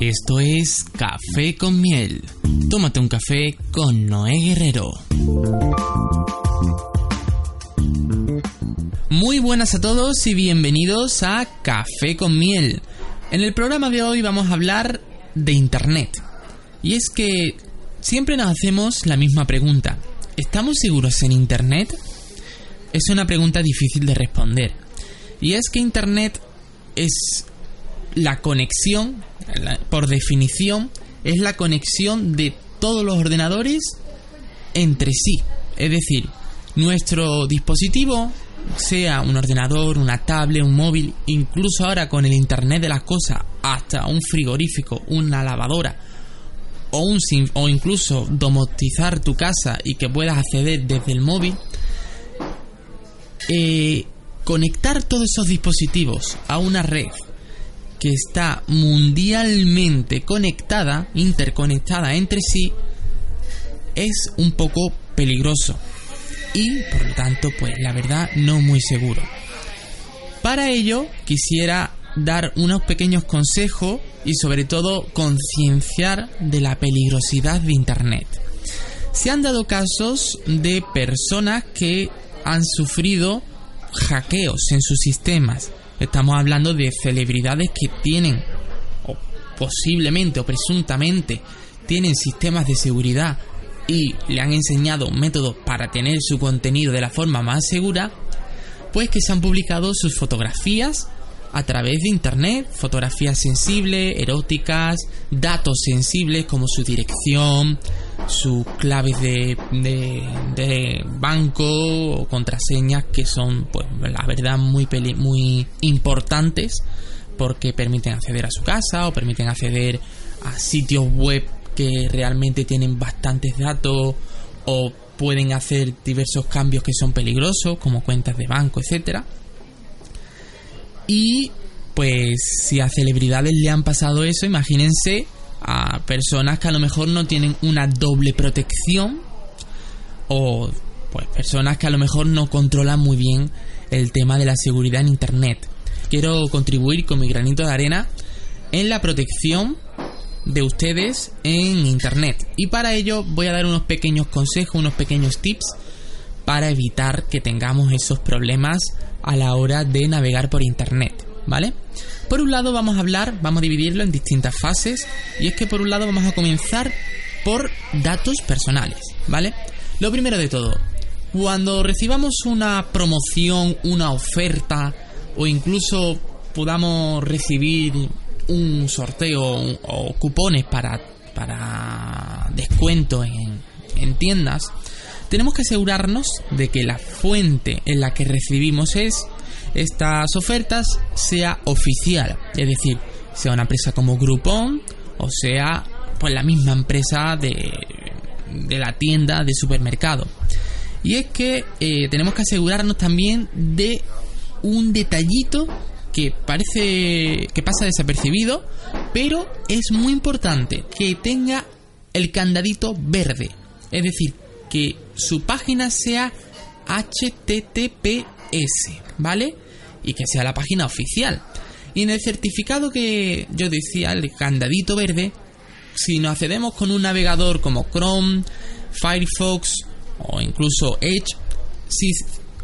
Esto es Café con Miel. Tómate un café con Noé Guerrero. Muy buenas a todos y bienvenidos a Café con Miel. En el programa de hoy vamos a hablar de Internet. Y es que siempre nos hacemos la misma pregunta. ¿Estamos seguros en Internet? Es una pregunta difícil de responder. Y es que Internet es la conexión, por definición, es la conexión de todos los ordenadores entre sí. Es decir, nuestro dispositivo, sea un ordenador, una tablet, un móvil, incluso ahora con el Internet de las cosas, hasta un frigorífico, una lavadora, o, un, o incluso domotizar tu casa y que puedas acceder desde el móvil, eh, conectar todos esos dispositivos a una red que está mundialmente conectada, interconectada entre sí, es un poco peligroso y por lo tanto pues la verdad no muy seguro. Para ello quisiera dar unos pequeños consejos y sobre todo concienciar de la peligrosidad de Internet. Se han dado casos de personas que han sufrido hackeos en sus sistemas. Estamos hablando de celebridades que tienen, o posiblemente o presuntamente, tienen sistemas de seguridad y le han enseñado métodos para tener su contenido de la forma más segura, pues que se han publicado sus fotografías a través de internet, fotografías sensibles, eróticas, datos sensibles como su dirección, sus claves de, de, banco o contraseñas que son, pues la verdad, muy, muy importantes porque permiten acceder a su casa o permiten acceder a sitios web que realmente tienen bastantes datos o pueden hacer diversos cambios que son peligrosos como cuentas de banco, etcétera. Y pues si a celebridades le han pasado eso, imagínense a personas que a lo mejor no tienen una doble protección o pues personas que a lo mejor no controlan muy bien el tema de la seguridad en internet. Quiero contribuir con mi granito de arena en la protección de ustedes en internet y para ello voy a dar unos pequeños consejos, unos pequeños tips para evitar que tengamos esos problemas a la hora de navegar por internet, ¿vale? Por un lado vamos a hablar, vamos a dividirlo en distintas fases y es que por un lado vamos a comenzar por datos personales, ¿vale? Lo primero de todo, cuando recibamos una promoción, una oferta o incluso podamos recibir un sorteo o cupones para, para descuento en, en tiendas, tenemos que asegurarnos de que la fuente en la que recibimos es estas ofertas sea oficial, es decir, sea una empresa como Groupon o sea pues la misma empresa de, de la tienda de supermercado. Y es que eh, tenemos que asegurarnos también de un detallito que parece que pasa desapercibido, pero es muy importante que tenga el candadito verde. Es decir, que su página sea HTTPS, ¿vale? Y que sea la página oficial. Y en el certificado que yo decía, el candadito verde, si nos accedemos con un navegador como Chrome, Firefox o incluso Edge, si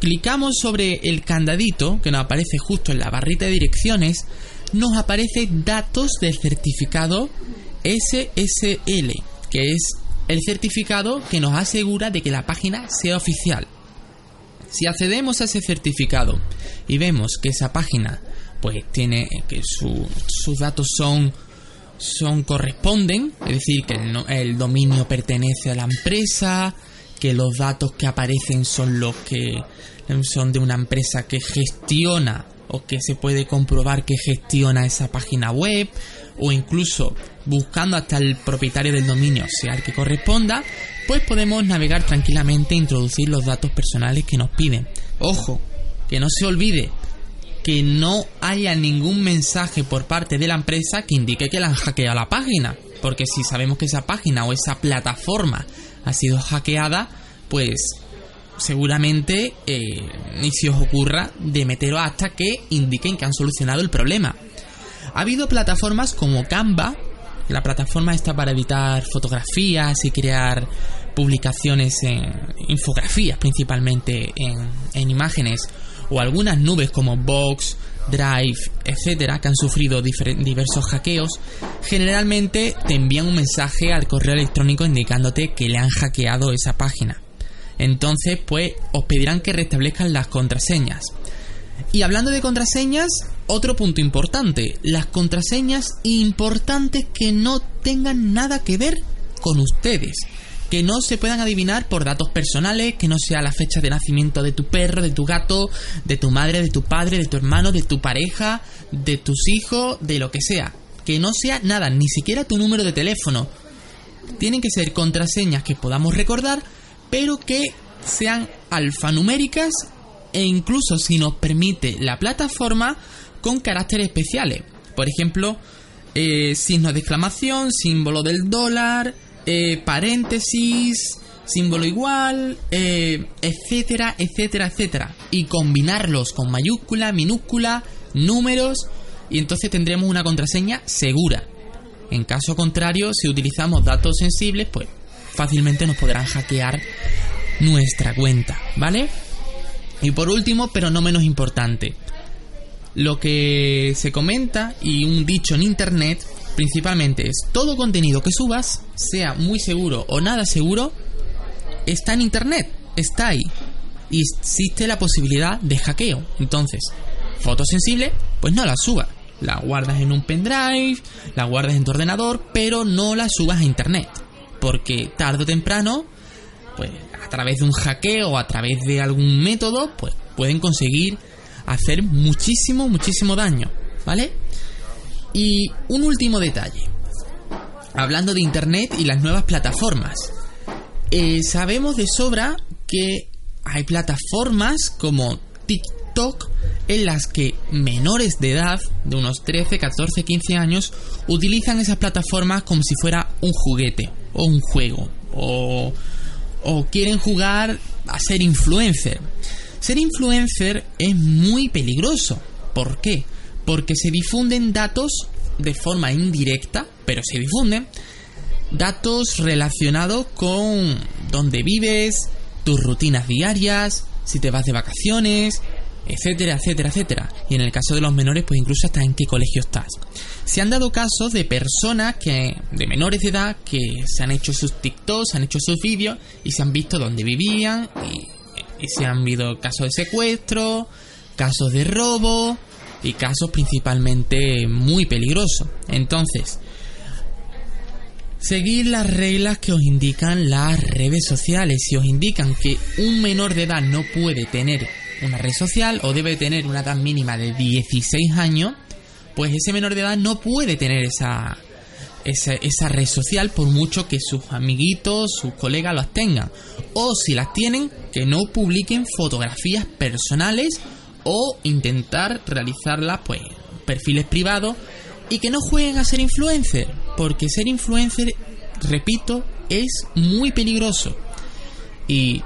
clicamos sobre el candadito que nos aparece justo en la barrita de direcciones, nos aparece datos del certificado SSL, que es el certificado que nos asegura de que la página sea oficial. Si accedemos a ese certificado y vemos que esa página pues tiene que sus datos son son corresponden, es decir, que el, el, dominio pertenece a la empresa, que los datos que aparecen son los que son de una empresa que gestiona o que se puede comprobar que gestiona esa página web o incluso buscando hasta el propietario del dominio, sea el que corresponda, pues podemos navegar tranquilamente e introducir los datos personales que nos piden. Ojo, que no se olvide que no haya ningún mensaje por parte de la empresa que indique que la han hackeado la página. Porque si sabemos que esa página o esa plataforma ha sido hackeada, pues seguramente eh, ni se os ocurra de meteros hasta que indiquen que han solucionado el problema. Ha habido plataformas como Canva, la plataforma está para editar fotografías y crear publicaciones en infografías principalmente en, en imágenes o algunas nubes como Box, Drive, etcétera, que han sufrido diversos hackeos, generalmente te envían un mensaje al correo electrónico indicándote que le han hackeado esa página. Entonces, pues os pedirán que restablezcan las contraseñas. Y hablando de contraseñas, otro punto importante, las contraseñas importantes que no tengan nada que ver con ustedes que no se puedan adivinar por datos personales, que no sea la fecha de nacimiento de tu perro, de tu gato, de tu madre, de tu padre, de tu hermano, de tu pareja, de tus hijos, de lo que sea. Que no sea nada, ni siquiera tu número de teléfono. Tienen que ser contraseñas que podamos recordar, pero que sean alfanuméricas e incluso si nos permite la plataforma con caracteres especiales. Por ejemplo, eh, signo de exclamación, símbolo del dólar, eh, paréntesis, símbolo igual, eh, etcétera, etcétera, etcétera. Y combinarlos con mayúscula, minúscula, números, y entonces tendremos una contraseña segura. En caso contrario, si utilizamos datos sensibles, pues fácilmente nos podrán hackear nuestra cuenta, ¿vale? Y por último, pero no menos importante, lo que se comenta y un dicho en internet principalmente es todo contenido que subas, sea muy seguro o nada seguro, está en internet, está ahí. Y existe la posibilidad de hackeo. Entonces, foto sensible, pues no la subas. La guardas en un pendrive, la guardas en tu ordenador, pero no la subas a internet. Porque tarde o temprano, pues a través de un hackeo o a través de algún método, pues pueden conseguir hacer muchísimo, muchísimo daño. ¿Vale? Y un último detalle. Hablando de Internet y las nuevas plataformas. Eh, sabemos de sobra que hay plataformas como TikTok en las que menores de edad, de unos 13, 14, 15 años, utilizan esas plataformas como si fuera un juguete o un juego. O, o quieren jugar a ser influencer. Ser influencer es muy peligroso. ¿Por qué? porque se difunden datos de forma indirecta, pero se difunden datos relacionados con dónde vives, tus rutinas diarias, si te vas de vacaciones, etcétera, etcétera, etcétera. Y en el caso de los menores, pues incluso hasta en qué colegio estás. Se han dado casos de personas que, de menores de edad, que se han hecho sus TikToks, se han hecho sus vídeos y se han visto dónde vivían y se han visto casos de secuestro, casos de robo, y casos principalmente muy peligrosos. Entonces, seguir las reglas que os indican las redes sociales. Si os indican que un menor de edad no puede tener una red social o debe tener una edad mínima de 16 años, pues ese menor de edad no puede tener esa, esa, esa, red social por mucho que sus amiguitos, sus colegas las tengan. O si las tienen, que no publiquen fotografías personales o intentar realizarlas pues perfiles privados y que no jueguen a ser influencer, porque ser influencer, repito, es muy peligroso. Y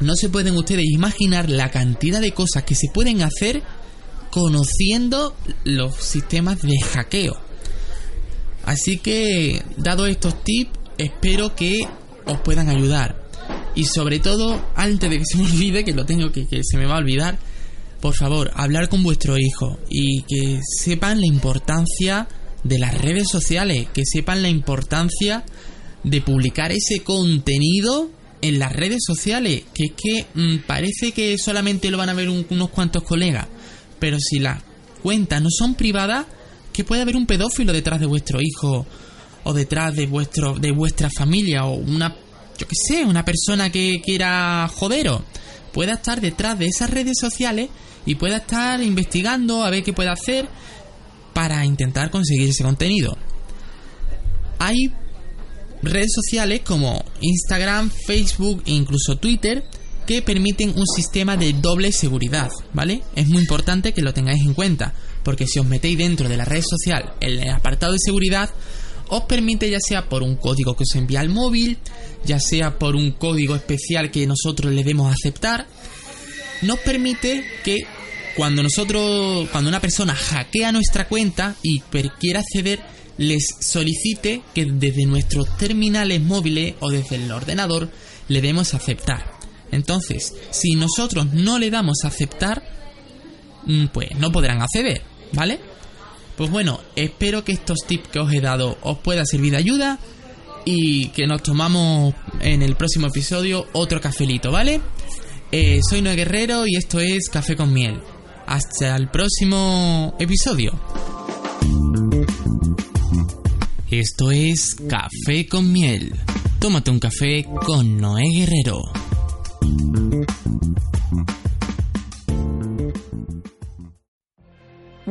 no se pueden ustedes imaginar la cantidad de cosas que se pueden hacer conociendo los sistemas de hackeo. Así que, dado estos tips, espero que os puedan ayudar. Y sobre todo, antes de que se me olvide, que lo tengo que, que se me va a olvidar, por favor, hablar con vuestro hijo y que sepan la importancia de las redes sociales, que sepan la importancia de publicar ese contenido en las redes sociales, que es que mm, parece que solamente lo van a ver unos cuantos colegas, pero si las cuentas no son privadas, que puede haber un pedófilo detrás de vuestro hijo o detrás de vuestro de vuestra familia o una yo qué sé, una persona que quiera jodero pueda estar detrás de esas redes sociales y pueda estar investigando a ver qué puede hacer para intentar conseguir ese contenido. Hay redes sociales como Instagram, Facebook e incluso Twitter que permiten un sistema de doble seguridad, ¿vale? Es muy importante que lo tengáis en cuenta, porque si os metéis dentro de la red social, en el apartado de seguridad, os permite ya sea por un código que os envía al móvil, ya sea por un código especial que nosotros le demos a aceptar, nos permite que cuando nosotros, cuando una persona hackea nuestra cuenta y quiera acceder, les solicite que desde nuestros terminales móviles o desde el ordenador le demos aceptar. Entonces, si nosotros no le damos aceptar, mm, pues no podrán acceder, ¿vale? Pues bueno, espero que estos tips que os he dado os puedan servir de ayuda y que nos tomamos en el próximo episodio otro cafelito, ¿vale? Eh, soy Noé Guerrero y esto es Café con Miel. Hasta el próximo episodio. Esto es Café con Miel. Tómate un café con Noé Guerrero.